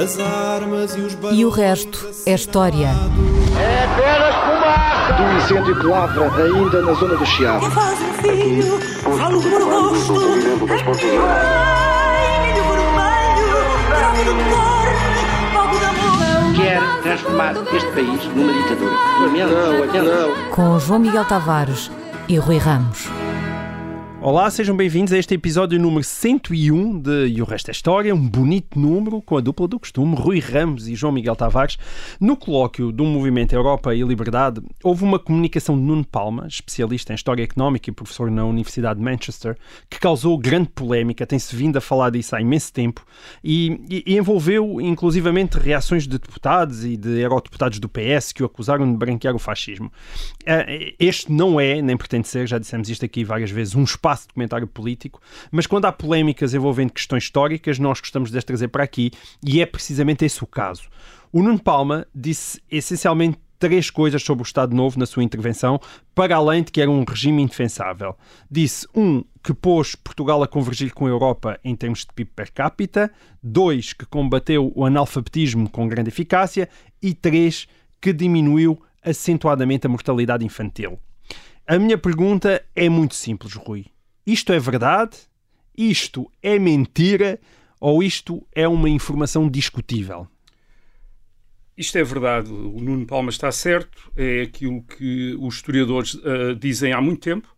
As armas e os E o resto é história. É apenas fumaça! Do incêndio que lavra ainda na zona do Chiado. faz um filho, falo por de amor. Quer transformar este país numa ditadura. Não, não. Com João Miguel Tavares e Rui Ramos. Olá, sejam bem-vindos a este episódio número 101 de E o Resto é História, um bonito número com a dupla do costume, Rui Ramos e João Miguel Tavares. No colóquio do Movimento Europa e Liberdade, houve uma comunicação de Nuno Palma, especialista em História Económica e professor na Universidade de Manchester, que causou grande polémica, tem-se vindo a falar disso há imenso tempo, e, e- e envolveu inclusivamente reações de deputados e de eurodeputados do PS que o acusaram de branquear o fascismo. Ah, Este não é, nem pretende ser, já dissemos isto aqui várias vezes, um espaço de comentário político, mas quando há polémicas envolvendo questões históricas, nós gostamos de as trazer para aqui e é precisamente esse o caso. O Nuno Palma disse essencialmente três coisas sobre o Estado Novo na sua intervenção, para além de que era um regime indefensável. Disse, um, que pôs Portugal a convergir com a Europa em termos de PIB per capita, dois, que combateu o analfabetismo com grande eficácia e três, que diminuiu acentuadamente a mortalidade infantil. A minha pergunta é muito simples, Rui. Isto é verdade? Isto é mentira? Ou isto é uma informação discutível? Isto é verdade, o Nuno Palma está certo, é aquilo que os historiadores ah, dizem há muito tempo.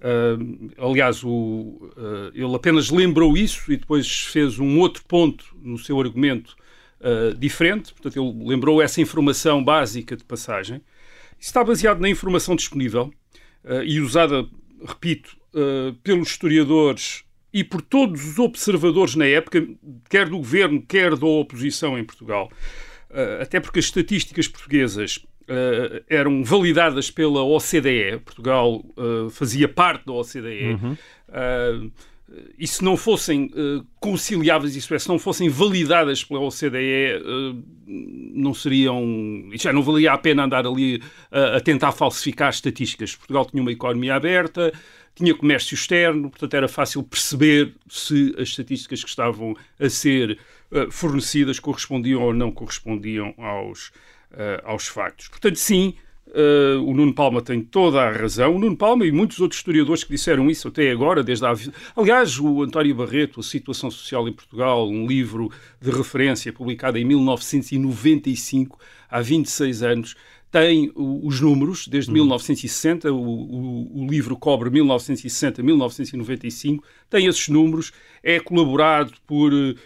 Ah, aliás, o, ah, ele apenas lembrou isso e depois fez um outro ponto no seu argumento diferente. Portanto, ele lembrou essa informação básica de passagem. Isso está baseado na informação disponível e usada, repito, ah, pelos historiadores e por todos os observadores na época, quer do governo, quer da oposição em Portugal. Uh, até porque as estatísticas portuguesas uh, eram validadas pela OCDE, Portugal uh, fazia parte da OCDE, Uh, e se não fossem conciliáveis, isso é, se não fossem validadas pela OCDE, não seriam. Já não valia a pena andar ali a tentar falsificar estatísticas. Portugal tinha uma economia aberta, tinha comércio externo, portanto era fácil perceber se as estatísticas que estavam a ser uh, fornecidas correspondiam ou não correspondiam aos, uh, aos factos. Portanto, sim, uh, o Nuno Palma tem toda a razão. O Nuno Palma e muitos outros historiadores que disseram isso até agora, desde a... Aliás, o António Barreto, A Situação Social em Portugal, um livro de referência publicado em 1995, há 26 anos, tem os números desde 1960, o, o, o, livro cobre 1960-1995, tem esses números, é colaborado por uh,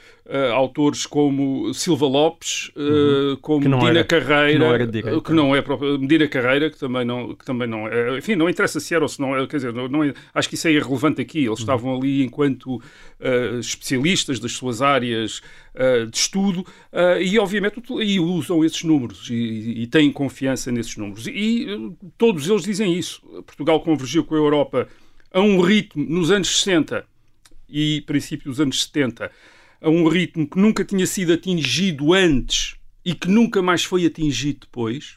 autores como Silva Lopes, uh, como Que não Medina era- Carreira, que não que não é próprio, Medina Carreira, que também não, que também não é, enfim, não interessa se era ou se não é, quer dizer, não, não é- acho que isso é irrelevante aqui, eles estavam ali enquanto uh, especialistas das suas áreas de estudo e obviamente e usam esses números e, e têm confiança nesses números. E todos eles dizem isso, Portugal convergiu com a Europa a um ritmo nos anos 60 e princípio dos anos 70 a um ritmo que nunca tinha sido atingido antes e que nunca mais foi atingido depois.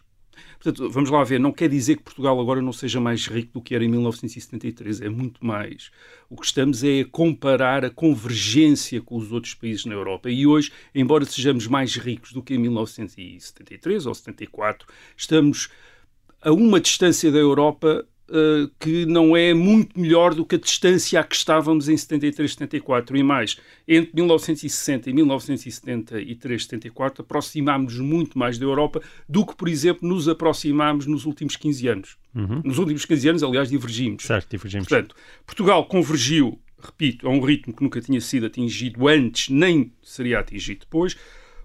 Portanto, vamos lá ver, não quer dizer que Portugal agora não seja mais rico do que era em 1973, é muito mais. O que estamos é a comparar a convergência com os outros países na Europa. E hoje, embora sejamos mais ricos do que em 1973 ou 74, estamos a uma distância da Europa eh, que não é muito melhor do que a distância a que estávamos em 73, 74 e mais. Entre 1960 e 1973, 74, aproximámos-nos muito mais da Europa do que, por exemplo, nos aproximámos nos últimos 15 anos. Nos últimos 15 anos, aliás, divergimos. Certo, divergimos. Portanto, Portugal convergiu, repito, a um ritmo que nunca tinha sido atingido antes, nem seria atingido depois.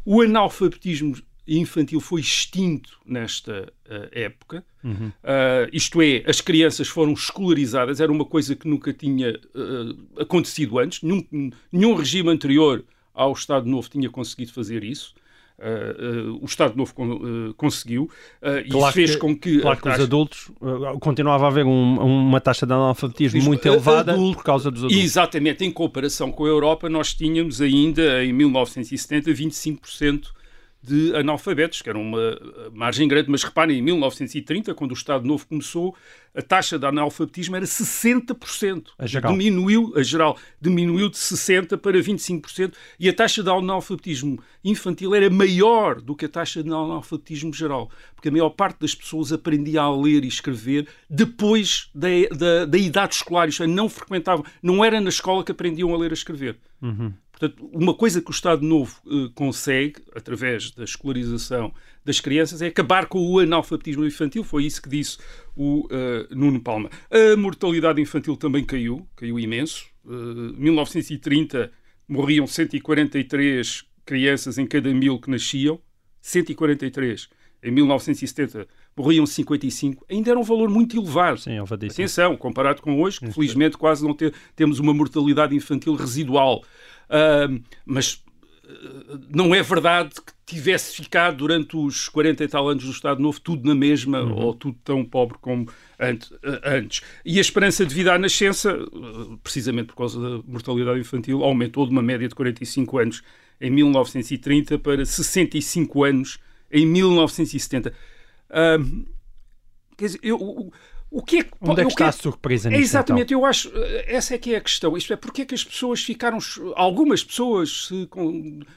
O analfabetismo infantil foi extinto nesta eh, época. Ah, isto é, as crianças foram escolarizadas, era uma coisa que nunca tinha eh, acontecido antes. Nenhum, nenhum regime anterior ao Estado Novo tinha conseguido fazer isso. O Estado Novo con- conseguiu. E isso fez com que. claro a que os taxa- adultos uh, continuava a haver um- uma taxa de analfabetismo Diz- muito elevada adulto- por causa dos adultos. Exatamente, em comparação com a Europa, nós tínhamos ainda em 1970 25% de analfabetos, que era uma eh, margem grande, mas reparem, em 1930, quando o Estado Novo começou, a taxa de analfabetismo era 60%. A geral. Diminuiu, a geral, diminuiu de 60% para 25%, e a taxa de analfabetismo infantil era maior do que a taxa de analfabetismo geral, porque a maior parte das pessoas aprendia a ler e escrever depois da, da, da idade escolar, isto é, não frequentavam, não era na escola que aprendiam a ler e a escrever. Uhum. Portanto, uma coisa que o Estado Novo eh, consegue, através da escolarização das crianças, é acabar com o analfabetismo infantil. Foi isso que disse o eh, Nuno Palma. A mortalidade infantil também caiu, caiu imenso. Em 1930 morriam 143 crianças em cada mil que nasciam. 143. Em 1970 morriam 55. Ainda era um valor muito elevado. Sim. Atenção, comparado com hoje, que felizmente quase não te- temos uma mortalidade infantil residual. Ah, mas uh, não é verdade que tivesse ficado durante os 40 e tal anos do Estado Novo tudo na mesma ou tudo tão pobre como uh, antes. E a esperança de vida à nascença, uh, precisamente por causa da mortalidade infantil, aumentou de uma média de 45 anos em 1930 para 65 anos em 1970. Ah, quer dizer, eu, o, que é que... Onde é que está quero- a surpresa é nisso? exatamente, eu acho, eh, essa é que é a questão. Isto é, porque é que as pessoas ficaram, algumas pessoas se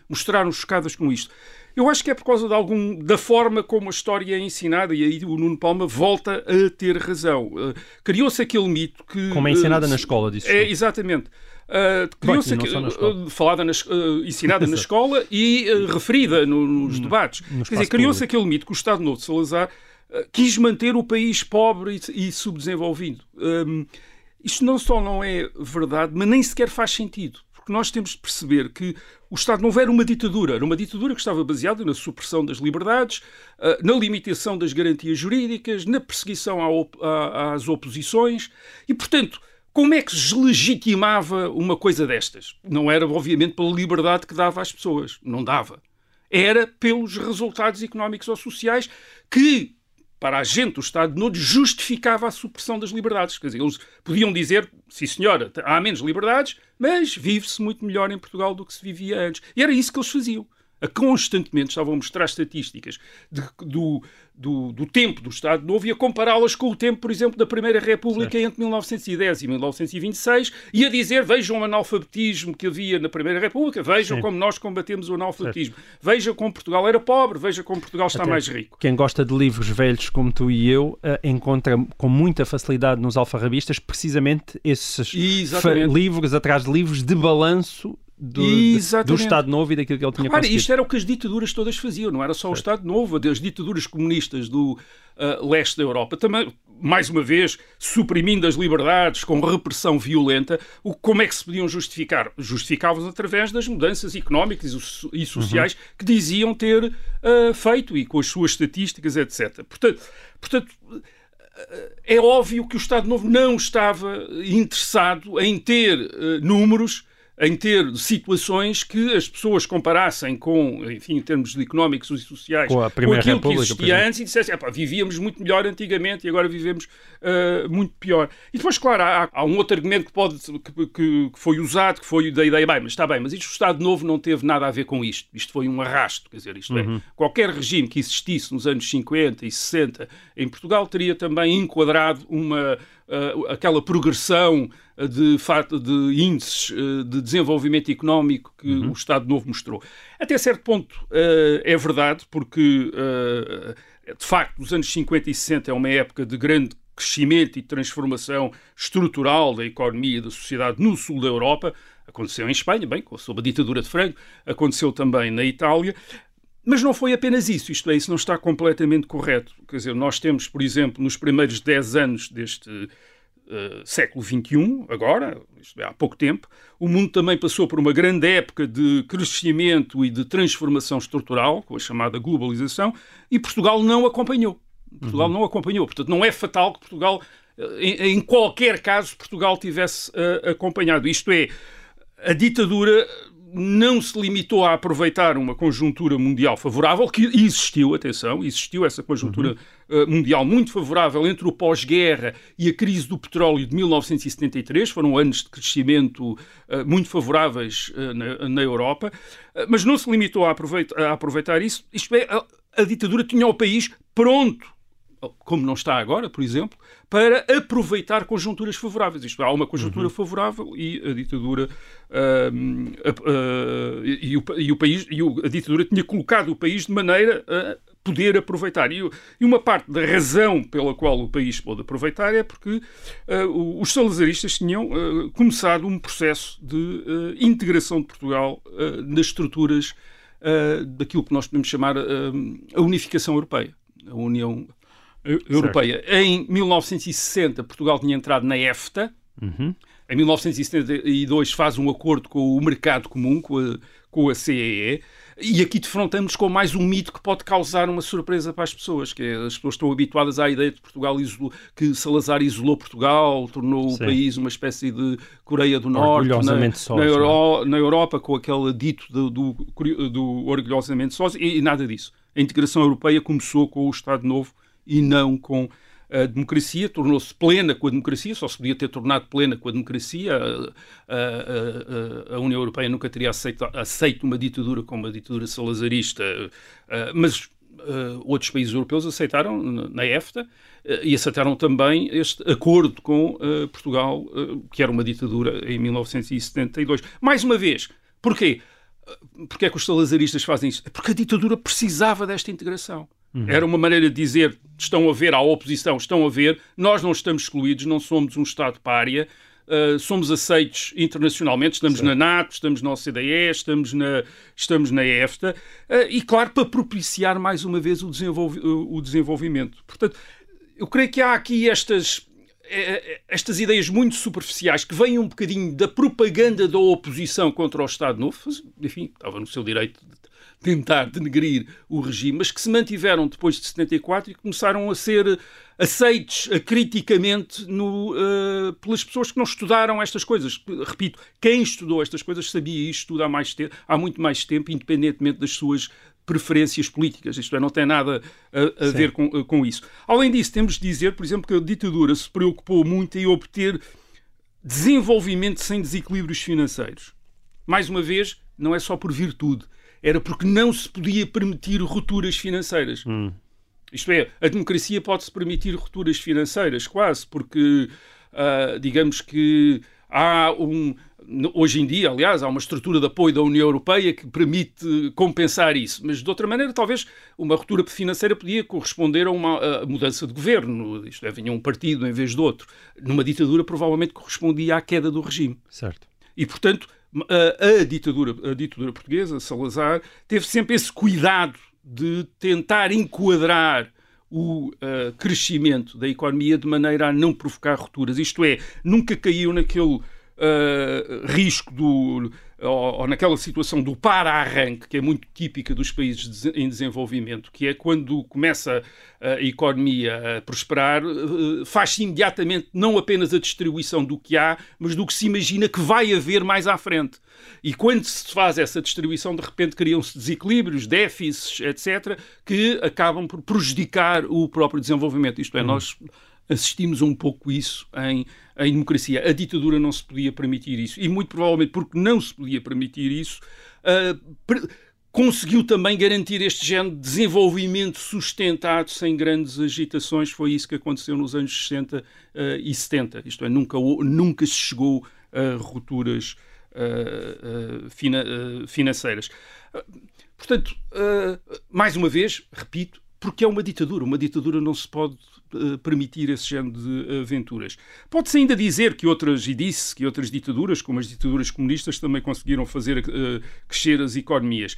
mostraram chocadas com isto? Eu acho que é por causa de algum, da forma como a história é ensinada, e aí o Nuno Palma volta a ter razão. Eh, Criou-se aquele mito que. Então? Como é ensinada eh, na escola, disse É, exatamente. Uh, criou-se uh, falada na uh, ensinada na escola e uh, referida no- nos debates. Quer dizer, criou-se aquele mito que o Estado Novo de Salazar uh, quis manter o país pobre e, subdesenvolvido. Um, isto não só não é verdade, mas nem sequer faz sentido. Porque nós temos de perceber que o Estado Novo era uma ditadura. Era uma ditadura que estava baseada na supressão das liberdades, uh, na limitação das garantias jurídicas, na perseguição às oposições e, portanto, como é que se legitimava uma coisa destas? Não era, obviamente, pela liberdade que dava às pessoas. Não dava. Era pelos resultados económicos ou sociais que, para a gente do Estado Novo, justificava a supressão das liberdades. Quer dizer, eles podiam dizer, sim senhora, há menos liberdades, mas vive-se muito melhor em Portugal do que se vivia antes. E era isso que eles faziam. A constantemente estavam a mostrar estatísticas de- do, do, do tempo do Estado Novo e a compará-las com o tempo, por exemplo, da Primeira República entre 1910 e 1926 e a dizer, vejam o analfabetismo que havia na Primeira República, vejam Sim. como nós combatemos o analfabetismo, vejam como Portugal era pobre, vejam como Portugal está Até mais rico. Quem gosta de livros velhos como tu e eu eh, encontra com muita facilidade nos alfarrabistas precisamente esses livros atrás de livros de balanço do, do Estado Novo e daquilo que ele tinha Repare, conseguido. isto era o que as ditaduras todas faziam, não era só o Estado Novo, as ditaduras comunistas do ah, leste da Europa também, mais uma vez, suprimindo as liberdades com repressão violenta, o, como é que se podiam justificar? Justificavam-se através das mudanças económicas e so- sociais que diziam ter ah, feito e com as suas estatísticas, etc. Portanto, portanto é óbvio que o Estado Novo não estava interessado em ter eh, números, em ter situações que as pessoas comparassem com, enfim, em termos de económicos e sociais, Com a Primeira aquilo República, que existia antes e dissessem, "Epá, vivíamos muito melhor antigamente e agora vivemos eh, muito pior. E depois, claro, há, há um outro argumento que, pode, que, que- que foi usado, que foi da ideia, bem, mas está bem, mas isto o Estado Novo não teve nada a ver com isto. Isto foi um arrasto, quer dizer, isto Uhum. é, qualquer regime que existisse nos anos 50 e 60 em Portugal teria também enquadrado uma, ah, aquela progressão ah, de, fato, de índices ah, de desenvolvimento económico que o Estado Novo mostrou. Até certo ponto ah, é verdade, porque ah, de facto os anos 50 e 60 é uma época de grande crescimento e transformação estrutural da economia e da sociedade no sul da Europa. Aconteceu em Espanha, bem, sob a ditadura de Franco, aconteceu também na Itália. Mas não foi apenas isso, isto é, isso não está completamente correto. Quer dizer, nós temos, por exemplo, nos primeiros 10 anos deste eh, século XXI, agora, isto é, há pouco tempo, o mundo também passou por uma grande época de crescimento e de transformação estrutural, com a chamada globalização, e Portugal não acompanhou. Portugal não acompanhou. Portanto, não é fatal que Portugal, eh, em, em qualquer caso, Portugal tivesse eh, acompanhado. Isto é, a ditadura não se limitou a aproveitar uma conjuntura mundial favorável, que existiu, atenção, existiu essa conjuntura uhum. uh, mundial muito favorável entre o pós-guerra e a crise do petróleo de 1973, foram anos de crescimento uh, muito favoráveis uh, na, na, Europa, mas não se limitou a aproveitar, a aproveitar isso, isto é, a, a ditadura tinha o país pronto como não está agora, por exemplo, para aproveitar conjunturas favoráveis. Isto há uma conjuntura uhum. favorável e a ditadura uh, uh, e, o, e, o, país e a ditadura tinha colocado o país de maneira a poder aproveitar. E, e uma parte da razão pela qual o país pôde aproveitar é porque uh, os salazaristas tinham começado um processo de integração de Portugal nas estruturas daquilo que nós podemos chamar a unificação europeia. A União Europeia. Certo. Em 1960, Portugal tinha entrado na EFTA. Uhum. Em 1972 faz um acordo com o mercado comum, com a, com a CEE. E aqui defrontamos com mais um mito que pode causar uma surpresa para as pessoas, que é, as pessoas estão habituadas à ideia de Portugal isolou, que Salazar isolou Portugal, tornou Sim. o país uma espécie de Coreia do Norte na, sós, na, Euro, na, Europa com aquele dito do, do, do orgulhosamente sós e, e nada disso. A integração europeia começou com o Estado Novo e não com a democracia, tornou-se plena com a democracia, só se podia ter tornado plena com a democracia. A, a, a, a União Europeia nunca teria aceito, aceito, uma ditadura como a ditadura salazarista, mas outros países europeus aceitaram na EFTA e aceitaram também este acordo com Portugal, que era uma ditadura em 1972. Mais uma vez, porquê? Porquê é que os salazaristas fazem isso? Porque a ditadura precisava desta integração. Uhum. Era uma maneira de dizer: estão a ver, à oposição, estão a ver, nós não estamos excluídos, não somos um Estado pária, uh, somos aceitos internacionalmente, estamos na NATO, estamos na OCDE, estamos na, estamos na EFTA, uh, e claro, para propiciar mais uma vez o, desenvolvi o desenvolvimento. Portanto, eu creio que há aqui estas eh, estas ideias muito superficiais que vêm um bocadinho da propaganda da oposição contra o Estado Novo, enfim, estava no seu direito de tentar denegrir o regime, mas que se mantiveram depois de 74 e começaram a ser aceitos criticamente no, uh, pelas pessoas que não estudaram estas coisas. Repito, quem estudou estas coisas sabia isto tudo há, mais tempo, há muito mais tempo, independentemente das suas preferências políticas. Isto é, não tem nada a, a ver com, com isso. Além disso, temos de dizer, por exemplo, que a ditadura se preocupou muito em obter desenvolvimento sem desequilíbrios financeiros. Mais uma vez, não é só por virtude era porque não se podia permitir rupturas financeiras. Hum. Isto é, a democracia pode-se permitir rupturas financeiras, quase, porque, uh, digamos que há um. Hoje em dia, aliás, há uma estrutura de apoio da União Europeia que permite compensar isso, mas de outra maneira, talvez uma ruptura financeira podia corresponder a uma a mudança de governo, isto é, vinha um partido em vez de outro. Numa ditadura, provavelmente correspondia à queda do regime. Certo. E, portanto, a, a, ditadura, a ditadura portuguesa, Salazar, teve sempre esse cuidado de tentar enquadrar o uh, crescimento da economia de maneira a não provocar rupturas. Isto é, nunca caiu naquele uh, risco do ou, ou, naquela situação do para-arranque, que é muito típica dos países em desenvolvimento, que é quando começa a economia a prosperar, eh, faz-se imediatamente não apenas a distribuição do que há, mas do que se imagina que vai haver mais à frente. E quando se faz essa distribuição, de repente criam-se desequilíbrios, déficits, etc., que acabam por prejudicar o próprio desenvolvimento. Isto é, uhum. nós assistimos um pouco isso em, em democracia. A ditadura não se podia permitir isso. E muito provavelmente porque não se podia permitir isso, uh, conseguiu também garantir este género de desenvolvimento sustentado sem grandes agitações. Foi isso que aconteceu nos anos 60 uh, ah, e 70. Isto é, nunca, nunca se chegou a rupturas uh, fina, financeiras. Portanto, mais uma vez, repito, porque é uma ditadura. Uma ditadura não se pode permitir esse género de aventuras. Pode-se ainda dizer que outras, e disse que outras ditaduras, como as ditaduras comunistas, também conseguiram fazer uh, crescer as economias.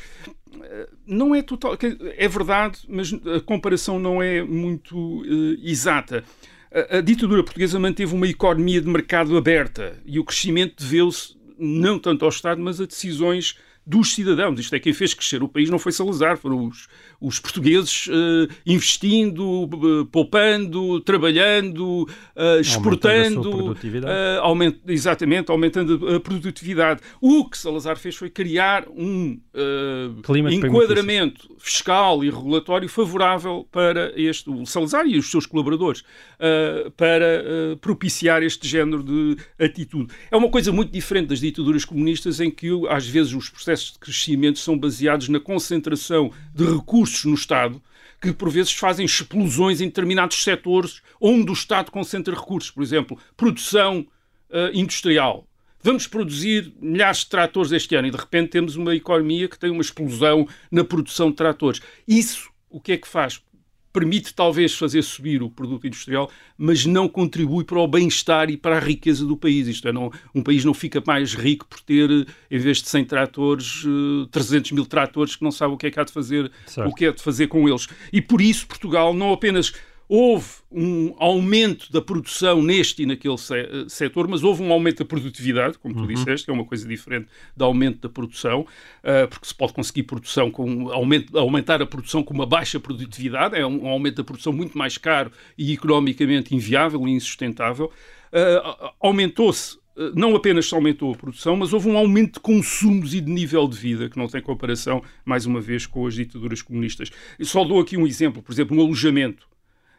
Uh, não é total. É verdade, mas a comparação não é muito exata. A, a ditadura portuguesa manteve uma economia de mercado aberta e o crescimento deveu-se não tanto ao Estado, mas a decisões dos cidadãos. Isto é, quem fez crescer o país não foi Salazar, foram os, os portugueses uh, investindo, uh, poupando, trabalhando, uh, exportando, aument, exatamente, aumentando a produtividade. O que Salazar fez foi criar um enquadramento fiscal e regulatório favorável para este, o Salazar e os seus colaboradores, para propiciar este género de atitude. É uma coisa muito diferente das ditaduras comunistas em que às vezes os processos de crescimento são baseados na concentração de recursos no Estado que por vezes fazem explosões em determinados setores onde o Estado concentra recursos. Por exemplo, produção uh, industrial. Vamos produzir milhares de tratores este ano e de repente temos uma economia que tem uma explosão na produção de tratores. Isso o que é que faz? Permite talvez fazer subir o produto industrial, mas não contribui para o bem-estar e para a riqueza do país. Isto é, não, um país não fica mais rico por ter, em vez de 100 tratores, 300 eh, mil tratores que não sabe o que é que há de fazer, certo. o que é de fazer com eles. E por isso Portugal não apenas houve um aumento da produção neste e naquele se setor, mas houve um aumento da produtividade, como tu uhum. disseste, que é uma coisa diferente do aumento da produção, uh, porque se pode conseguir produção com aumento, aumentar a produção com uma baixa produtividade, é um, um aumento da produção muito mais caro e economicamente inviável e insustentável. Uh, Aumentou-se não apenas se aumentou a produção, mas houve um aumento de consumos e de nível de vida que não tem comparação, mais uma vez, com as ditaduras comunistas. Eu só dou aqui um exemplo, por exemplo, um alojamento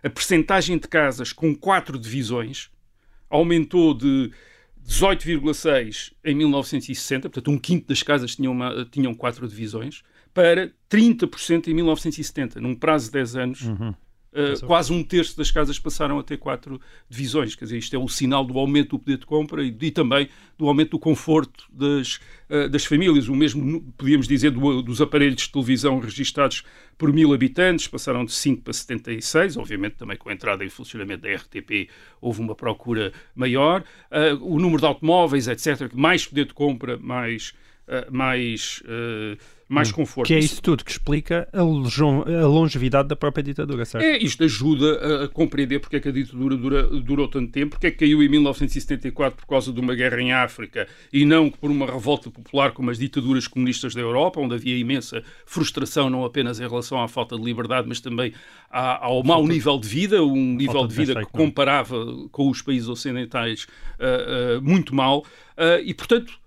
a percentagem de casas com quatro divisões aumentou de 18,6 em 1960, portanto um quinto das casas tinham, uma, tinham quatro divisões, para 30% em 1970, num prazo de 10 anos. Uhum. Uh, quase um terço das casas passaram a ter quatro divisões. Quer dizer, isto é o sinal do aumento do poder de compra e, e também do aumento do conforto das, uh, das famílias. O mesmo, podíamos dizer, do, dos aparelhos de televisão registados por mil habitantes, passaram de 5 para 76. Obviamente, também com a entrada em funcionamento da RTP houve uma procura maior. Uh, o número de automóveis, etc., mais poder de compra, mais. mais mais hum. conforto. Que é isso tudo que explica a, a longevidade da própria ditadura, certo? É, isto ajuda a, a compreender porque é que a ditadura dura, durou tanto tempo, porque é que caiu em 1974 por causa de uma guerra em África e não por uma revolta popular como as ditaduras comunistas da Europa, onde havia imensa frustração não apenas em relação à falta de liberdade, mas também à, ao mau nível de vida, um nível de vida que comparava com os países ocidentais uh, uh, muito mal. Uh, e, portanto,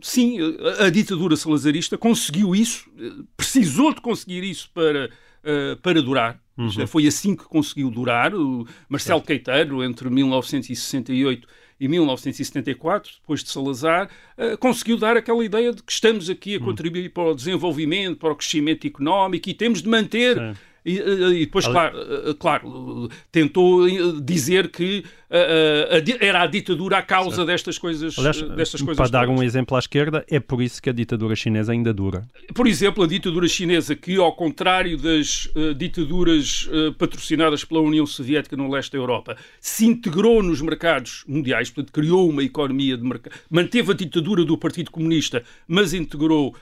sim, a, ditadura salazarista conseguiu isso, precisou de conseguir isso para, uh, para durar. Uhum. Foi assim que conseguiu durar. O Marcelo certo. Queiteiro, entre 1968 e 1974, depois de Salazar, uh, conseguiu dar aquela ideia de que estamos aqui a uhum. contribuir para o desenvolvimento, para o crescimento económico e temos de manter. Sim e, e depois, claro, eh, claro, tentou dizer que uh, era a ditadura a causa certo. destas coisas. Aliás, destas coisas para dar um exemplo à esquerda, é por isso que a ditadura chinesa ainda dura. Por exemplo, a ditadura chinesa, que ao contrário das uh, ditaduras uh, patrocinadas pela União Soviética no leste da Europa, se integrou nos mercados mundiais, portanto, criou uma economia de mercado, manteve a ditadura do Partido Comunista, mas integrou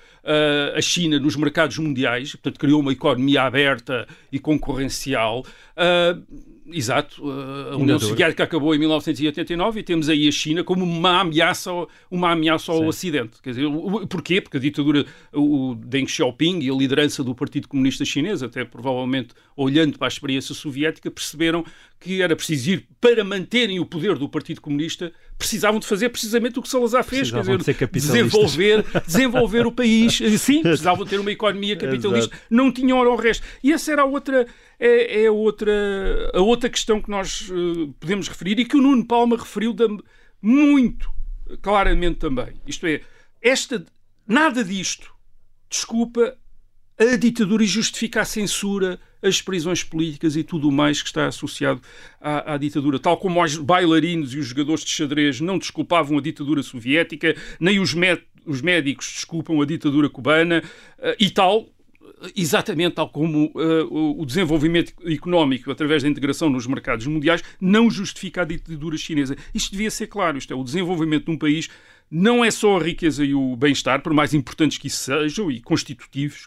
a China nos mercados mundiais, portanto, criou uma economia aberta e concorrencial. Uh, Exato, a União Soviética acabou em 1989 e temos aí a China como uma ameaça, uma ameaça ao Sim. Ocidente. Quer dizer, porquê? Porque a ditadura, o Deng Xiaoping e a liderança do Partido Comunista Chinês, até provavelmente olhando para a experiência soviética, perceberam que era preciso ir para manterem o poder do Partido Comunista, precisavam de fazer precisamente o que Salazar fez, quer dizer, de desenvolver, desenvolver o país. Sim, precisavam ter uma economia capitalista, Exato. não tinham hora o resto. E essa era a outra, é, é outra, a outra questão que nós uh, podemos referir e que o Nuno Palma referiu muito claramente também. Isto é, esta, nada disto desculpa a ditadura e justifica a censura, as prisões políticas e tudo o mais que está associado à, à, ditadura. Tal como os bailarinos e os jogadores de xadrez não desculpavam a ditadura soviética, nem os, os médicos desculpam a ditadura cubana uh, e tal. Exatamente tal como uh, o desenvolvimento económico através da integração nos mercados mundiais não justifica a ditadura chinesa. Isto devia ser claro. Isto é, o desenvolvimento de um país não é só a riqueza e o bem-estar, por mais importantes que isso sejam e constitutivos,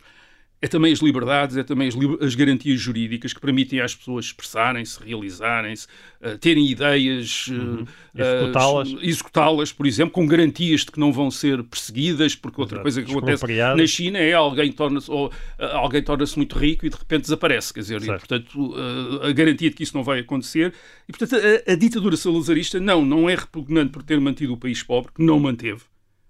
é também as liberdades, é também as, as, garantias jurídicas que permitem às pessoas expressarem-se, realizarem-se, uh, terem ideias, uhum. uh, executá-las. Uh, executá-las, por exemplo, com garantias de que não vão ser perseguidas, porque outra Exato. coisa que acontece na China é alguém torna-se alguém torna-se muito rico e de repente desaparece, quer dizer, e, portanto, a garantia de que isso não vai acontecer. E, portanto, a, a ditadura salazarista, não, não é repugnante por ter mantido o país pobre, que não manteve,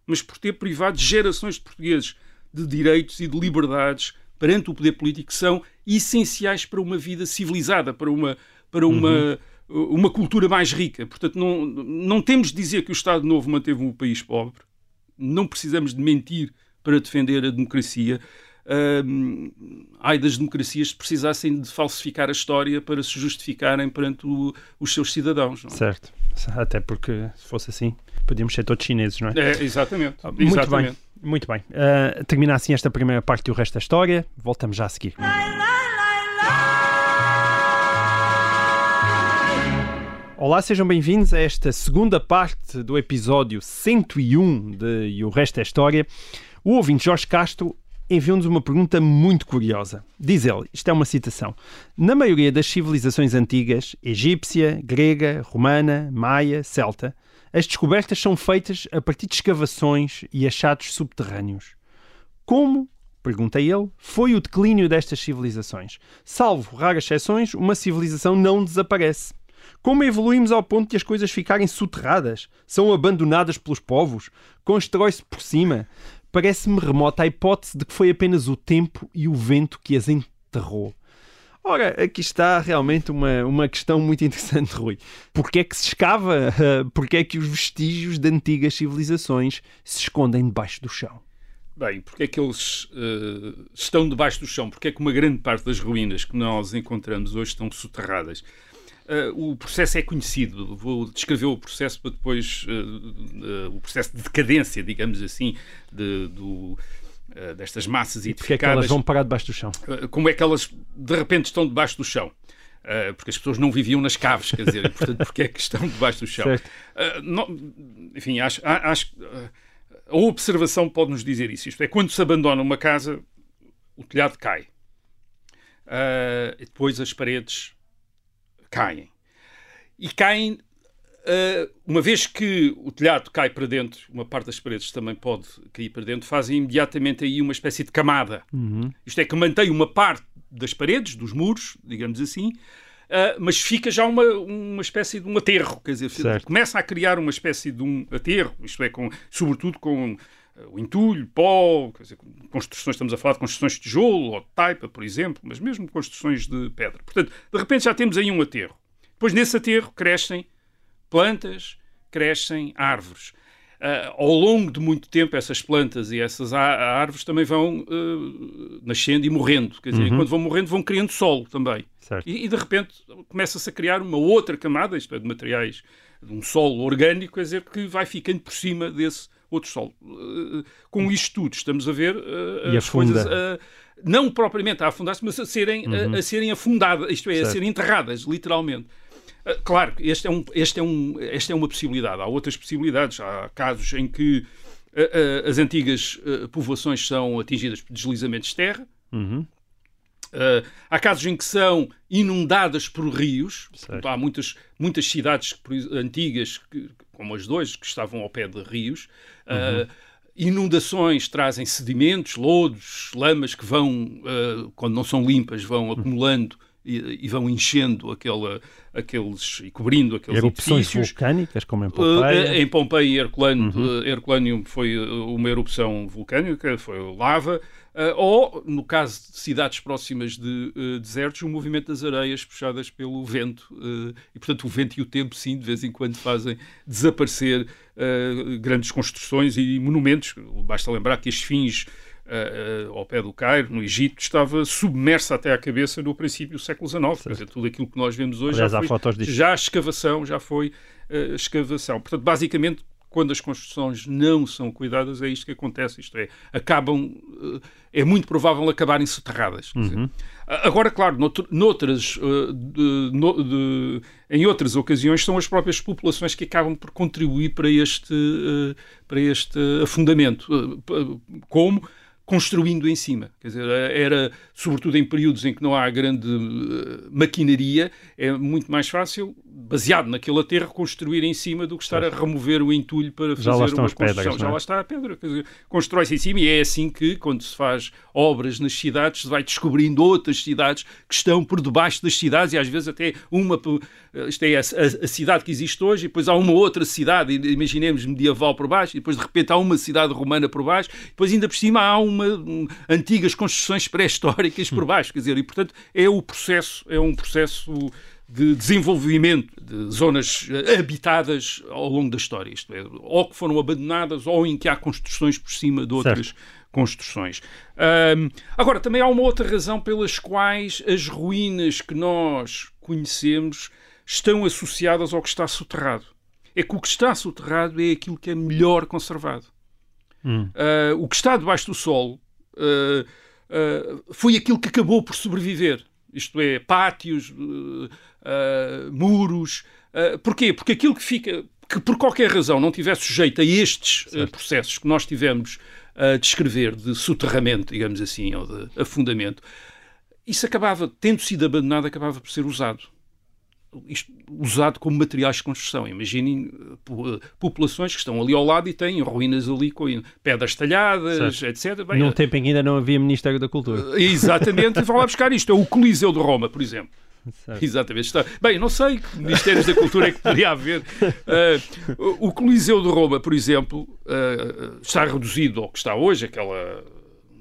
mas por ter privado gerações de portugueses de direitos e de liberdades perante o poder político são essenciais para uma vida civilizada, para uma, para uma, uhum. uma cultura mais rica. Portanto, não, não temos de dizer que o Estado Novo manteve um país pobre, não precisamos de mentir para defender a democracia. Uh, ai das democracias se precisassem de falsificar a história para se justificarem perante o, os seus cidadãos. Não? Certo, até porque se fosse assim podíamos ser todos chineses, não é? É, exatamente. Muito exatamente. bem. Muito bem. Uh, termina assim esta primeira parte e o resto da história. Voltamos já a seguir. Olá, sejam bem-vindos a esta segunda parte do episódio 101 de E o Resto é História. O ouvinte Jorge Castro enviou-nos uma pergunta muito curiosa. Diz ele, isto é uma citação: Na maioria das civilizações antigas, egípcia, grega, romana, maia, celta, as descobertas são feitas a partir de escavações e achados subterrâneos. Como, pergunta ele, foi o declínio destas civilizações? Salvo raras exceções, uma civilização não desaparece. Como evoluímos ao ponto de as coisas ficarem soterradas? São abandonadas pelos povos? Constrói-se por cima? Parece-me remota a hipótese de que foi apenas o tempo e o vento que as enterrou. Ora, aqui está realmente uma, uma questão muito interessante, Rui. Porquê é que se escava? Porquê é que os vestígios de antigas civilizações se escondem debaixo do chão? Bem, porque é que eles uh, estão debaixo do chão? Porque é que uma grande parte das ruínas que nós encontramos hoje estão soterradas? Uh, o processo é conhecido. Vou descrever o processo para depois. Uh, o processo de decadência, digamos assim, de, do, destas massas e porque é que elas vão parar debaixo do chão? Eh, como é que elas de repente estão debaixo do chão? Uh, porque as pessoas não viviam nas caves, quer dizer, portanto, porque é que estão debaixo do chão? Uh, não, enfim, acho, acho uh, a observação pode nos dizer isso. Isto é, quando se abandona uma casa, o telhado cai. e depois as paredes caem. E caem Uh, uma vez que o telhado cai para dentro, uma parte das paredes também pode cair para dentro, fazem imediatamente aí uma espécie de camada. Uhum. Isto é que mantém uma parte das paredes, dos muros, digamos assim, uh, mas fica já uma, uma espécie de um aterro, quer dizer, certo. começa a criar uma espécie de um aterro, isto é, com, sobretudo com uh, o entulho, pó, quer dizer, construções, estamos a falar de construções de tijolo ou de taipa, por exemplo, mas mesmo construções de pedra. Portanto, de repente já temos aí um aterro. Depois nesse aterro crescem plantas, crescem árvores. Uh, ao longo de muito tempo, essas plantas e essas árvores também vão uh, nascendo e morrendo. Quer dizer, uhum. quando vão morrendo, vão criando solo também. E, e, de repente começa-se a criar uma outra camada, isto é, de materiais, de um solo orgânico, quer dizer, que vai ficando por cima desse outro solo. Uh, com isto tudo, estamos a ver as coisas. não propriamente a afundar-se, mas a serem, uhum. a, a, serem afundadas, isto é, certo. a serem enterradas, literalmente. Claro, este é, um, este, é um, esta é uma possibilidade. Há outras possibilidades. Há casos em que uh, uh, as antigas uh, povoações são atingidas por deslizamentos de terra. Uhum. há casos em que são inundadas por rios. Portanto, há muitas, muitas cidades antigas, que, como as duas, que estavam ao pé de rios. Uhum. Inundações trazem sedimentos, lodos, lamas que vão, quando não são limpas, vão acumulando e, e vão enchendo aquela, aqueles e cobrindo aqueles Erupções edifícios. vulcânicas, como em Pompeia. Uh, em Pompeia e Herculâneo, uhum. uh, Herculâneo foi uma erupção vulcânica, foi lava. Uh, ou, no caso de cidades próximas de uh, desertos, o movimento das areias puxadas pelo vento. Uh, e, portanto, o vento e o tempo, sim, de vez em quando fazem desaparecer grandes construções e monumentos. Basta lembrar que as fins uh, ao pé do Cairo, no Egito, estava submersa até à cabeça no princípio do século XIX. Quer dizer, tudo aquilo que nós vemos hoje Aliás, já, foi, já escavação, já foi uh, escavação. Portanto, basicamente, quando as construções não são cuidadas, é isto que acontece. Isto é, acabam, é muito provável acabarem soterradas. Uhum. Agora, claro, noutras, de, de, em outras ocasiões, são as próprias populações que acabam por contribuir para este, para este afundamento. Como construindo em cima. Quer dizer, era, sobretudo em períodos em que não há grande uh, maquinaria, é muito mais fácil, baseado naquele aterro, construir em cima do que estar a remover o entulho para fazer uma construção. Pedras, Já é? lá está a pedra. Constrói-se em cima e é assim que, quando se faz obras nas cidades, se vai descobrindo outras cidades que estão por debaixo das cidades e às vezes até uma. Isto é a, a, a cidade que existe hoje e depois há uma outra cidade, imaginemos medieval por baixo, e depois de repente há uma cidade romana por baixo, depois ainda por cima há uma, um, antigas construções pré-históricas por baixo, quer dizer, e portanto é o processo, é um processo de desenvolvimento de zonas habitadas ao longo da história, isto é, ou que foram abandonadas ou em que há construções por cima de outras certo. construções. Um, agora, também há uma outra razão pelas quais as ruínas que nós conhecemos estão associadas ao que está soterrado. É que o que está soterrado é aquilo que é melhor conservado. Hum. Uh, o que está debaixo do solo uh, uh, foi aquilo que acabou por sobreviver. Isto é, pátios, muros. porquê? Porque aquilo que fica, que por qualquer razão não tivesse sujeito a estes processos que nós tivemos a descrever de soterramento, digamos assim, ou de afundamento, isso acabava, tendo sido abandonado, acabava por ser usado isto, usado como materiais de construção. Imaginem uh, populações que estão ali ao lado e têm ruínas ali com pedras talhadas, certo. etc. Bem, Num uh, tempo em que ainda não havia Ministério da Cultura. Exatamente, e vão lá buscar isto. É o Coliseu de Roma, por exemplo. Certo. Exatamente. Está... Bem, não sei que Ministérios da Cultura é que poderia haver. Uh, o Coliseu de Roma, por exemplo, uh, está reduzido ao que está hoje, aquela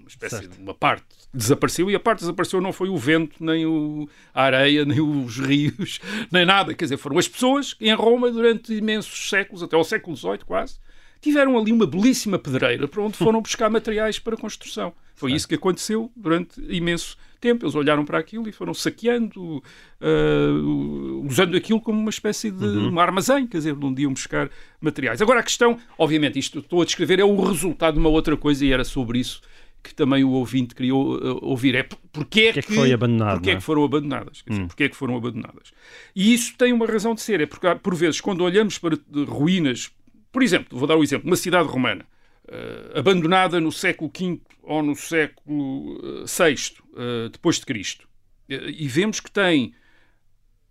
espécie certo. de uma parte desapareceu e a parte que desapareceu não foi o vento, nem o, a areia, nem os rios, nem nada. Quer dizer, foram as pessoas que em Roma durante imensos séculos, até ao século XVIII quase, tiveram ali uma belíssima pedreira para onde foram buscar materiais para construção. Foi isso que aconteceu durante imenso tempo. Eles olharam para aquilo e foram saqueando, uh, usando aquilo como uma espécie de uhum. um armazém, quer dizer, onde iam buscar materiais. Agora a questão, obviamente, isto estou a descrever, é o resultado de uma outra coisa e era sobre isso que também o ouvinte queria uh, ouvir. É porque é, que, é que, foi abandonado, porque é? que foram abandonadas. Quer dizer, hum. porque é que foram abandonadas. E isso tem uma razão de ser. É porque, por vezes, quando olhamos para ruínas, por exemplo, vou dar um exemplo, uma cidade romana, uh, abandonada no século V ou no século VI uh, depois de Cristo, e vemos que tem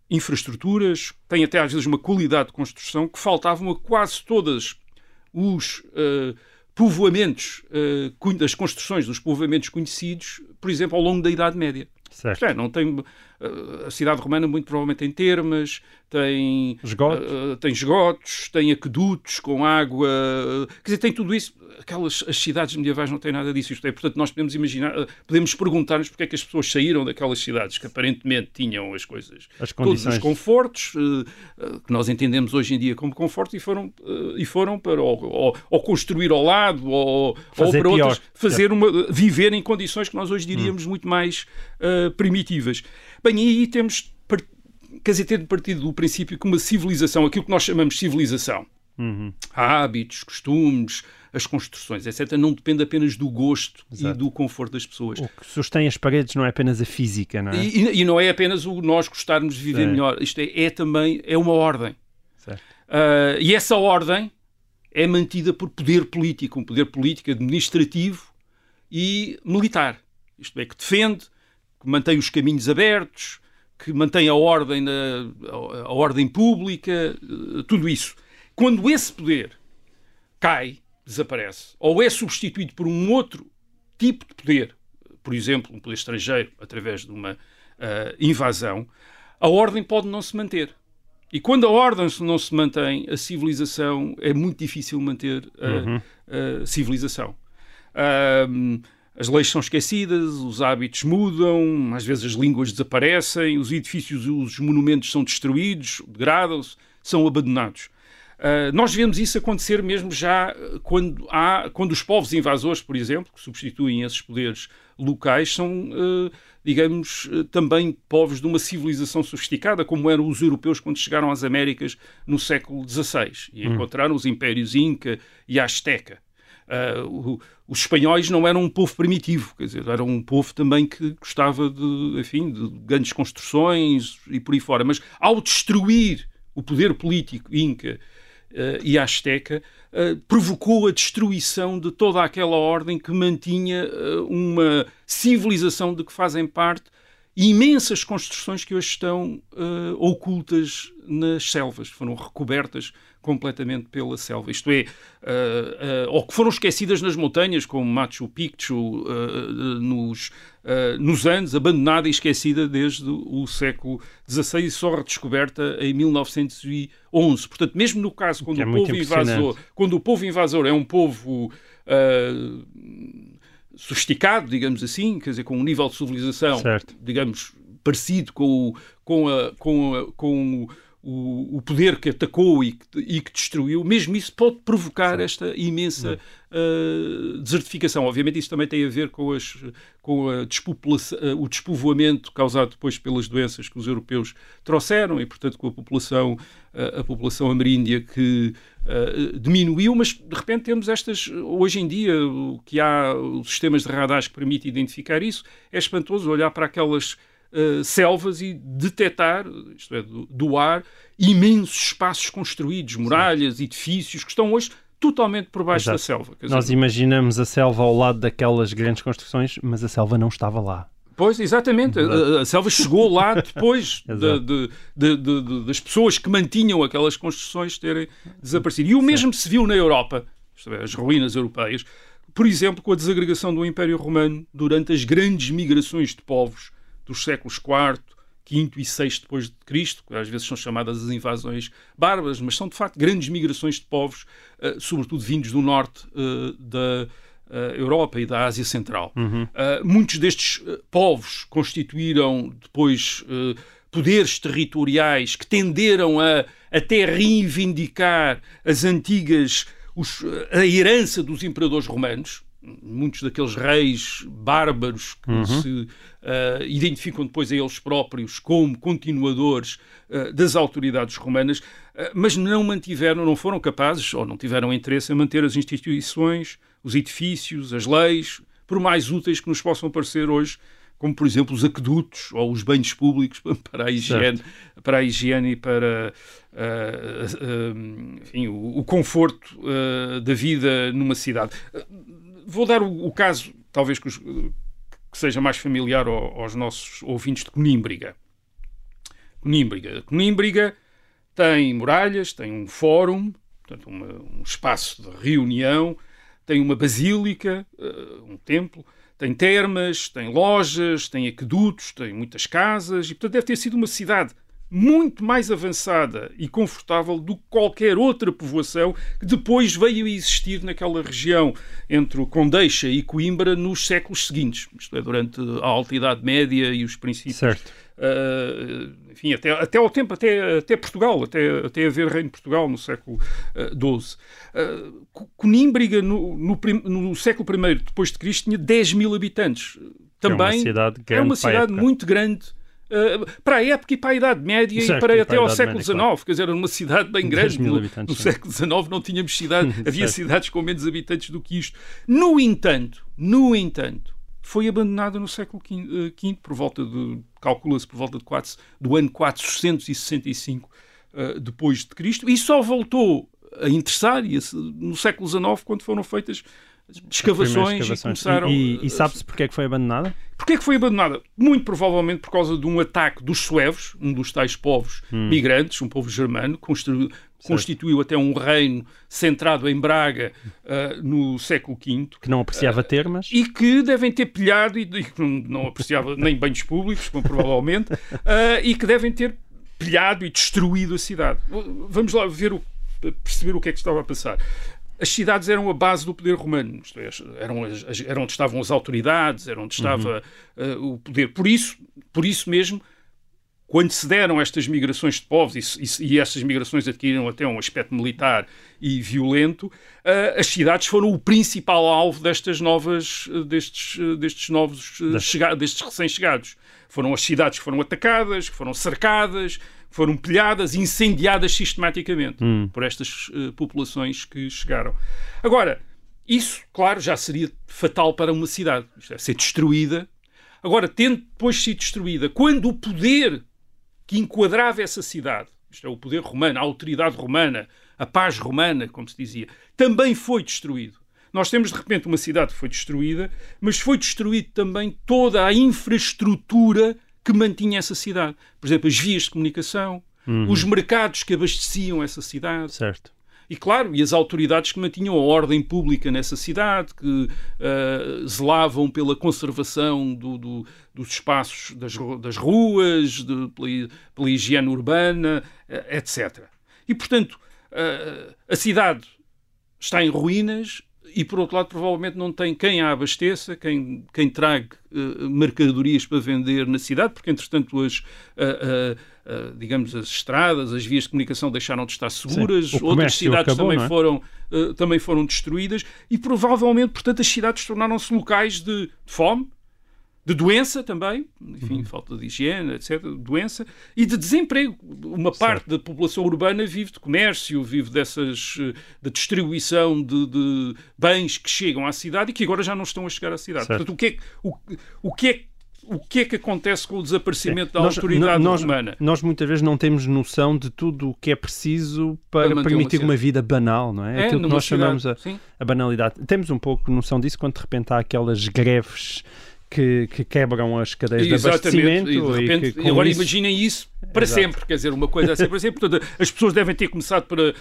infraestruturas, tem até às vezes uma qualidade de construção que faltavam a quase todas os uh, povoamentos, uh, das construções dos povoamentos conhecidos, por exemplo, ao longo da Idade Média. Certo. É, não tem, a cidade romana muito provavelmente tem termas, tem esgotos, uh, tem, esgotos tem aquedutos com água, quer dizer, tem tudo isso aquelas as cidades medievais não têm nada disso. Isto é, portanto, nós podemos imaginar, eh, podemos perguntar-nos porque é que as pessoas saíram daquelas cidades que aparentemente tinham as coisas, as todos os confortos uh, uh, que nós entendemos hoje em dia como conforto e foram, e foram para ou, ou, ou, construir ao lado ou, ou para pior. outras fazer uma, viver em condições que nós hoje diríamos hum. muito mais primitivas. Bem, e aí temos, quer dizer, ter partido do princípio que uma civilização, aquilo que nós chamamos de civilização, uhum. hábitos, costumes, as construções, etc., não depende apenas do gosto Exato. e do conforto das pessoas. O que sustém as paredes não é apenas a física, não é? E, e não é apenas o nós gostarmos de viver melhor. Isto é, é, também é uma ordem. Uh, e essa ordem é mantida por poder político, um poder político, administrativo e militar. Isto é, que defende, que mantém os caminhos abertos, que mantém a ordem, na, a, ordem pública, uh, tudo isso. Quando esse poder cai, desaparece. Ou é substituído por um outro tipo de poder, por exemplo, um poder estrangeiro, através de uma uh, invasão, a ordem pode não se manter. E quando a ordem não se mantém, a civilização é muito difícil manter a, uhum. a civilização. Um, as leis são esquecidas, os hábitos mudam, às vezes as línguas desaparecem, os edifícios, os monumentos são destruídos, degradam-se, são abandonados. Uh, nós vemos isso acontecer mesmo já quando, há, quando os povos invasores, por exemplo, que substituem esses poderes locais, são, uh, digamos, uh, também povos de uma civilização sofisticada, como eram os europeus quando chegaram às Américas no século XVI e hum. encontraram os impérios Inca e Azteca. O, os espanhóis não eram um povo primitivo, quer dizer, eram um povo também que gostava de, enfim, de grandes construções e por aí fora. Mas ao destruir o poder político Inca uh, e a Azteca, uh, provocou a destruição de toda aquela ordem que mantinha uh, uma civilização de que fazem parte imensas construções que hoje estão uh, ocultas nas selvas, foram recobertas completamente pela selva. Isto é, uh, uh, ou que foram esquecidas nas montanhas, como Machu Picchu, nos, nos Andes, abandonada e esquecida desde o século XVI e só redescoberta em 1911. Portanto, mesmo no caso quando, é o, povo invasor, quando o povo invasor é um povo sofisticado, digamos assim, quer dizer, com um nível de civilização, certo. digamos, parecido com, o, com, a, com, a, com o, o, poder que atacou e que, e que, destruiu, mesmo isso pode provocar Sim. esta imensa uh, desertificação. Obviamente isso também tem a ver com, as, com a uh, o despovoamento causado depois pelas doenças que os europeus trouxeram e, portanto, com a população, uh, a população ameríndia que diminuiu, mas de repente temos estas, hoje em dia, o que há os sistemas de radares que permitem identificar isso, é espantoso olhar para aquelas uh, selvas e detectar, isto é, do, do, ar, imensos espaços construídos, muralhas, Sim. edifícios, que estão hoje totalmente por baixo Exato. da selva. Nós imaginamos a selva ao lado daquelas grandes construções, mas a selva não estava lá. Pois, exatamente. A, a, selva chegou lá depois de, de, de, das pessoas que mantinham aquelas construções terem desaparecido. E o mesmo se viu na Europa, é, as ruínas europeias, por exemplo, com a desagregação do Império Romano durante as grandes migrações de povos dos séculos IV, V e VI depois de Cristo, que às vezes são chamadas as invasões bárbaras, mas são de facto grandes migrações de povos, uh, sobretudo vindos do norte uh, da uh, Europa e da Ásia Central. Uhum. muitos destes povos constituíram depois poderes territoriais que tenderam a até reivindicar as antigas os, a herança dos imperadores romanos, muitos daqueles reis bárbaros que uhum. se uh, identificam depois a eles próprios como continuadores uh, das autoridades romanas, uh, mas não mantiveram, não foram capazes ou não tiveram interesse em manter as instituições, os edifícios, as leis, por mais úteis que nos possam parecer hoje, como por exemplo os aquedutos ou os banhos públicos para a higiene, para a higiene e para enfim, o, o, conforto da vida numa cidade vou dar o, o caso, talvez que, os, que, seja mais familiar ao, aos nossos ouvintes de Conímbriga. Conímbriga. Conímbriga tem muralhas, tem um fórum, portanto, uma, um espaço de reunião, tem uma basílica, uh, um templo, tem termas, tem lojas, tem aquedutos, tem muitas casas, e portanto deve ter sido uma cidade muito mais avançada e confortável do que qualquer outra povoação que depois veio a existir naquela região entre o Condeixa e Coimbra nos séculos seguintes, isto é, durante a Alta Idade Média e os princípios. Certo. Uh, enfim, até, até ao tempo, até, até Portugal, até, até haver reino de Portugal no século XII. Uh, uh, Conímbriga, no, no, no, século I depois de Cristo, tinha 10 mil habitantes. Também é uma cidade, grande é uma cidade muito grande Uh, para a época e para a Idade Média certo, e para, até ao século XIX. Claro. Quer dizer, era uma cidade bem grande. No, no século XIX não tínhamos cidade, havia cidades com menos habitantes do que isto. No entanto, no entanto, foi abandonada no século V, uh, por volta de, calcula-se por volta de 4, do ano 465 uh, eh, depois de Cristo, e só voltou a interessar no século XIX, quando foram feitas escavações, escavações. e começaram... E, e, e sabe-se porque é que foi abandonada? Porquê é que foi abandonada? Muito provavelmente por causa de um ataque dos suevos, um dos tais povos hum. migrantes, um povo germano, constru... constituiu até um reino centrado em Braga uh, no século V. Que não apreciava uh, termas. E que devem ter pilhado, e, e não apreciava nem bens públicos, provavelmente, uh, e que devem ter pilhado e destruído a cidade. Vamos lá ver o, perceber o que é que estava a passar as cidades eram a base do poder romano, é, eram, eram onde estavam as autoridades, era onde estava uhum. uh, o poder. Por isso, por isso mesmo, quando se deram estas migrações de povos e, e, e essas migrações adquiriram até um aspecto militar e violento, uh, as cidades foram o principal alvo destas novas, destes, destes novos, chega, destes recém-chegados. Foram as cidades que foram atacadas, que foram cercadas, foram pilhadas, incendiadas sistematicamente hum. por estas uh, populações que chegaram. Agora, isso, claro, já seria fatal para uma cidade. Isto deve ser destruída. Agora, tendo depois sido destruída, quando o poder que enquadrava essa cidade, isto é, o poder romano, a autoridade romana, a paz romana, como se dizia, também foi destruído. Nós temos de repente uma cidade que foi destruída, mas foi destruída também toda a infraestrutura que mantinha essa cidade. Por exemplo, as vias de comunicação, Uhum. os mercados que abasteciam essa cidade. Certo. E claro, e as autoridades que mantinham a ordem pública nessa cidade, que uh, zelavam pela conservação do, do, dos espaços das, das ruas, de, pela, pela, higiene urbana, uh, etc. E, portanto, uh, a cidade está em ruínas e, por outro lado, provavelmente não tem quem a abasteça, quem, quem traga mercadorias para vender na cidade, porque, entretanto, as Uh, digamos, as estradas, as vias de comunicação deixaram de estar seguras, outras cidades acabou, também, é? foram, uh, também foram destruídas e provavelmente, portanto, as cidades tornaram-se locais de, fome, de doença também, enfim, Uhum. falta de higiene, etc., doença, e de desemprego. Uma certo. parte da população urbana vive de comércio, vive dessas, da distribuição de, de, bens que chegam à cidade e que agora já não estão a chegar à cidade. Certo. Portanto, o que é, o, o que é o que é que acontece com o desaparecimento da Nós- autoridade nós, romana? Nós muitas vezes não temos noção de tudo o que é preciso para, Para permitir uma uma vida banal, não é? É, Aquilo que nós chamamos cidade, a, sim. a banalidade. Temos um pouco noção disso quando de repente há aquelas greves que, que quebram as cadeias de abastecimento e de repente, com agora isso- imaginem isso para Exato. sempre, quer dizer, uma coisa assim para sempre. Portanto, as pessoas devem ter começado para,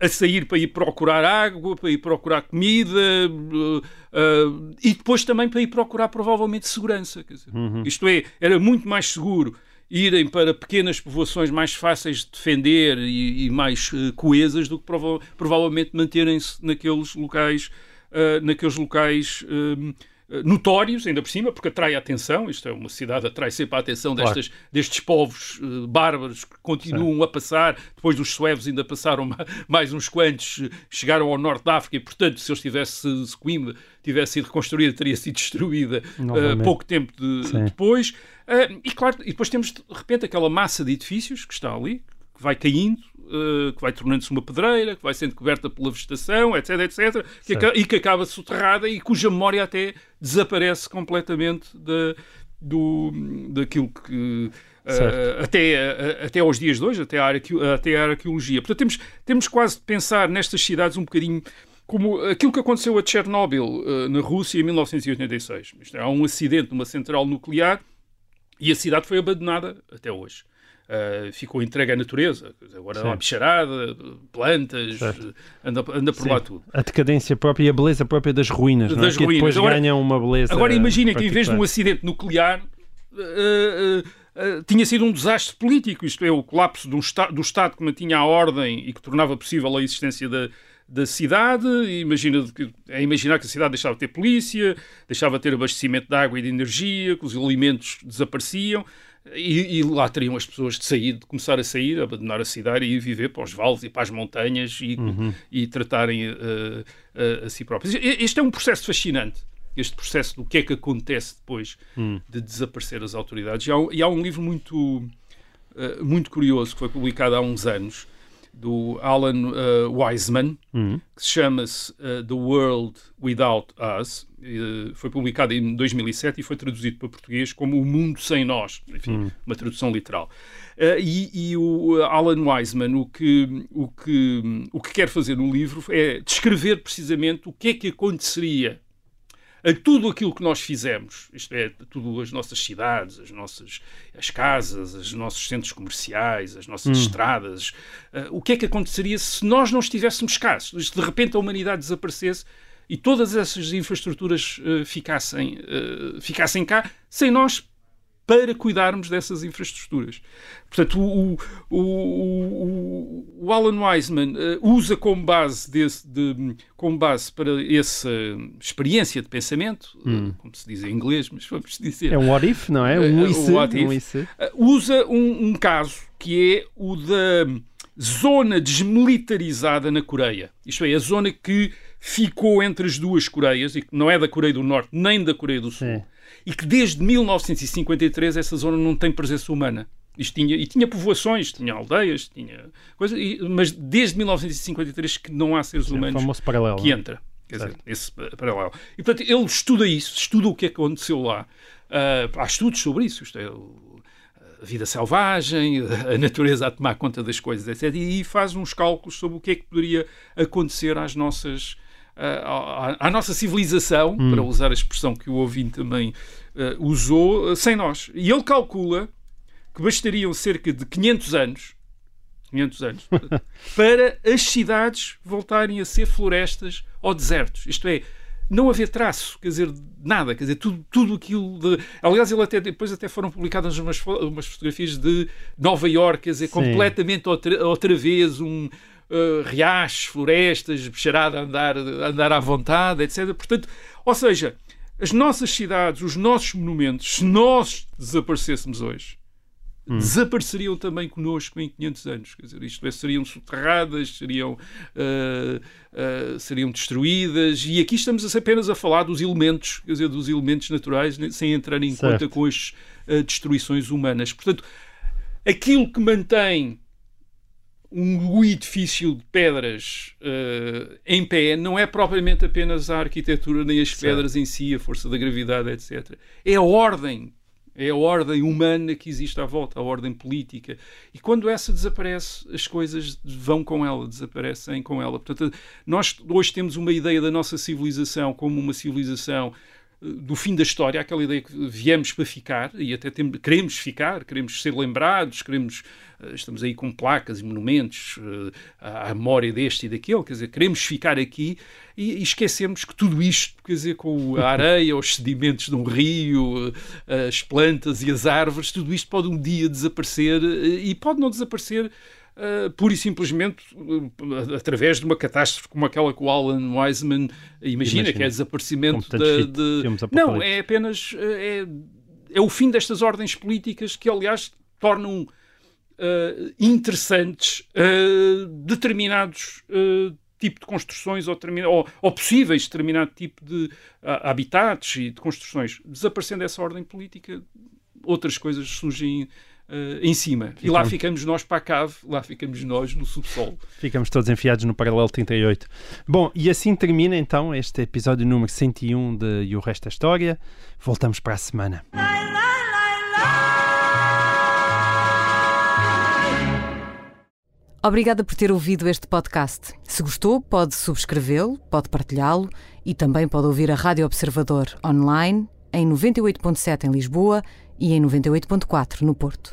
a sair para ir procurar água, para ir procurar comida uh, uh, e depois também para ir procurar provavelmente segurança. Quer dizer, Uhum. Isto é, era muito mais seguro irem para pequenas povoações mais fáceis de defender e, e mais uh, coesas do que prova provavelmente manterem-se naqueles locais, naqueles locais notórios, ainda por cima, porque atrai a atenção. Isto é uma cidade, atrai sempre a atenção Claro. destas, destes povos uh, bárbaros que continuam a passar. Depois dos suevos ainda passaram ma- mais uns quantos, uh, chegaram ao norte da África e, portanto, se eles tivessem, se Coimbra tivesse sido reconstruída, teria sido destruída uh, pouco tempo de- Sim. depois. Uh, e, claro, e depois temos, de repente, aquela massa de edifícios que está ali, que vai caindo, uh, que vai tornando-se uma pedreira, que vai sendo coberta pela vegetação, etc, etc, que Certo. aca- e que acaba soterrada e cuja memória até desaparece completamente da, do, daquilo que. uh, até, uh, até aos dias de hoje, até arqueo- até a arqueologia. Portanto, temos, temos quase de pensar nestas cidades um bocadinho como aquilo que aconteceu a Chernobyl, uh, na Rússia, em 1986. Isto é, há um acidente numa central nuclear e a cidade foi abandonada até hoje. Uh, ficou entregue à natureza. Agora Sim. há bicharada, plantas, Certo. anda, anda por Sim. lá tudo. A decadência própria e a beleza própria das ruínas, não é? Das que ruínas. depois Agora- ganham uma beleza. Agora imaginem que em vez de um acidente nuclear uh, uh, tinha sido um desastre político, isto é, o colapso esta- do Estado que mantinha a ordem e que tornava possível a existência da, da cidade. Imagina, é imaginar que a cidade deixava de ter polícia, deixava de ter abastecimento de água e de energia, que os alimentos desapareciam. E, e lá teriam as pessoas de sair, de começar a sair, abandonar a cidade e ir viver para os vales e para as montanhas e, e tratarem uh, uh, a si próprios. Este é um processo fascinante este processo do que é que acontece depois de desaparecer as autoridades. E há, um- e há um livro muito, eh, muito curioso que foi publicado há uns anos, do Alan eh, Wiseman, que se chama-se eh, The World Without Us. Eh, foi publicado em 2007 e foi traduzido para português como O Mundo Sem Nós. Enfim, uma tradução literal. Eh, e, e o Alan Wiseman o que, o, que, o que quer fazer no livro é descrever precisamente o que é que aconteceria a tudo aquilo que nós fizemos, isto é, tudo as nossas cidades, as nossas as casas, os nossos centros comerciais, as nossas estradas, eh, o que é que aconteceria se nós não estivéssemos cá? Se de repente a humanidade desaparecesse e todas essas infraestruturas eh, ficassem, eh, ficassem cá sem nós para cuidarmos dessas infraestruturas. Portanto, o, o, o, o Alan Wiseman eh, usa como base, desse, de, como base para essa experiência de pensamento, eh, como se diz em inglês, mas vamos dizer, É um what if, não é? Eh, Um what um if. usa um, um caso que é o da zona desmilitarizada na Coreia. Isto é, a zona que ficou entre as duas Coreias, e que não é da Coreia do Norte nem da Coreia do Sul. E que desde 1953 essa zona não tem presença humana. Isto tinha, e tinha povoações, tinha aldeias, tinha coisa, e- mas desde 1953 que não há seres É humanos famoso paralelo. que entra. Quer dizer, esse pa- paralelo. E portanto, ele estuda isso, estuda o que é que aconteceu lá. Ah, há estudos sobre isso. Isto é, a vida selvagem, a natureza a tomar conta das coisas, etc. E faz uns cálculos sobre o que é que poderia acontecer às nossas, à, à nossa civilização, hum. para usar a expressão que o ouvinte também uh, usou, sem nós. E ele calcula que bastariam cerca de 500 anos 500 anos, para as cidades voltarem a ser florestas ou desertos. Isto é, não haver traço, quer dizer, nada, quer dizer, tudo, tudo aquilo de... Aliás, ele até, depois até foram publicadas umas, umas fotografias de Nova Iorque, quer dizer, Sim. completamente outra, outra vez um... Uh, riachos, florestas, bicharada a andar, a andar à vontade, etc. Portanto, ou seja, as nossas cidades, os nossos monumentos, se nós desaparecêssemos hoje, hum. desapareceriam também connosco em 500 anos. Quer dizer, isto é, seriam soterradas, seriam, uh, uh, seriam destruídas, e aqui estamos apenas a falar dos elementos, quer dizer, dos elementos naturais, né, sem entrar em certo. conta com as uh, destruições humanas. Portanto, aquilo que mantém um edifício de pedras uh, em pé não é propriamente apenas a arquitetura nem as pedras certo. em si, a força da gravidade, etc. É a ordem é a ordem humana que existe à volta, a ordem política. E quando essa desaparece, as coisas vão com ela, desaparecem com ela. Portanto, nós hoje temos uma ideia da nossa civilização como uma civilização do fim da história, aquela ideia que viemos para ficar e até temos, queremos ficar, queremos ser lembrados, queremos eh, estamos aí com placas e monumentos uh, à memória deste e daquele, quer dizer, queremos ficar aqui e, esquecemos que tudo isto, quer dizer, com a areia, os sedimentos de um rio, uh, as plantas e as árvores, tudo isto pode um dia desaparecer e pode não desaparecer uh, pura e simplesmente uh, através de uma catástrofe como aquela que o Alan Wiseman imagina, imagina. que é desaparecimento de, de... Não, é apenas é, é o fim destas ordens políticas que, aliás, tornam uh, interessantes determinados tipo de construções ou, ou, ou, possíveis determinado tipo de uh, habitats e de construções. Desaparecendo essa ordem política, outras coisas surgem Uh, em cima. Ficamos. E lá ficamos nós para a cave, lá ficamos nós no subsolo. Ficamos todos enfiados no paralelo 38. Bom, e assim termina então este episódio número 101 de E o Resto da História. Voltamos para a semana. Obrigada por ter ouvido este podcast. Se gostou, pode subscrevê-lo, pode partilhá-lo e também pode ouvir a Rádio Observador online em 98.7 em Lisboa e em 98.4 no Porto.